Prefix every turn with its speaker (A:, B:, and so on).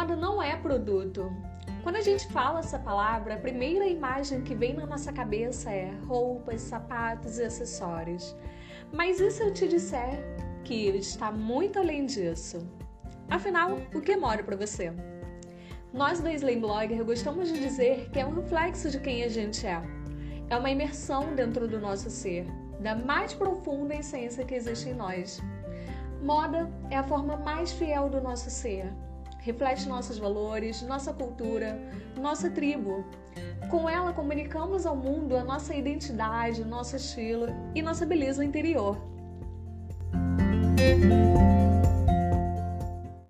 A: moda não é produto. Quando a gente fala essa palavra, a primeira imagem que vem na nossa cabeça é roupas, sapatos e acessórios. Mas e se eu te disser que está muito além disso? Afinal, o que é moda para você? Nós da Slim Blogger gostamos de dizer que é um reflexo de quem a gente é. É uma imersão dentro do nosso ser, da mais profunda essência que existe em nós. Moda é a forma mais fiel do nosso ser. Reflete nossos valores, nossa cultura, nossa tribo. Com ela comunicamos ao mundo a nossa identidade, nosso estilo e nossa beleza interior.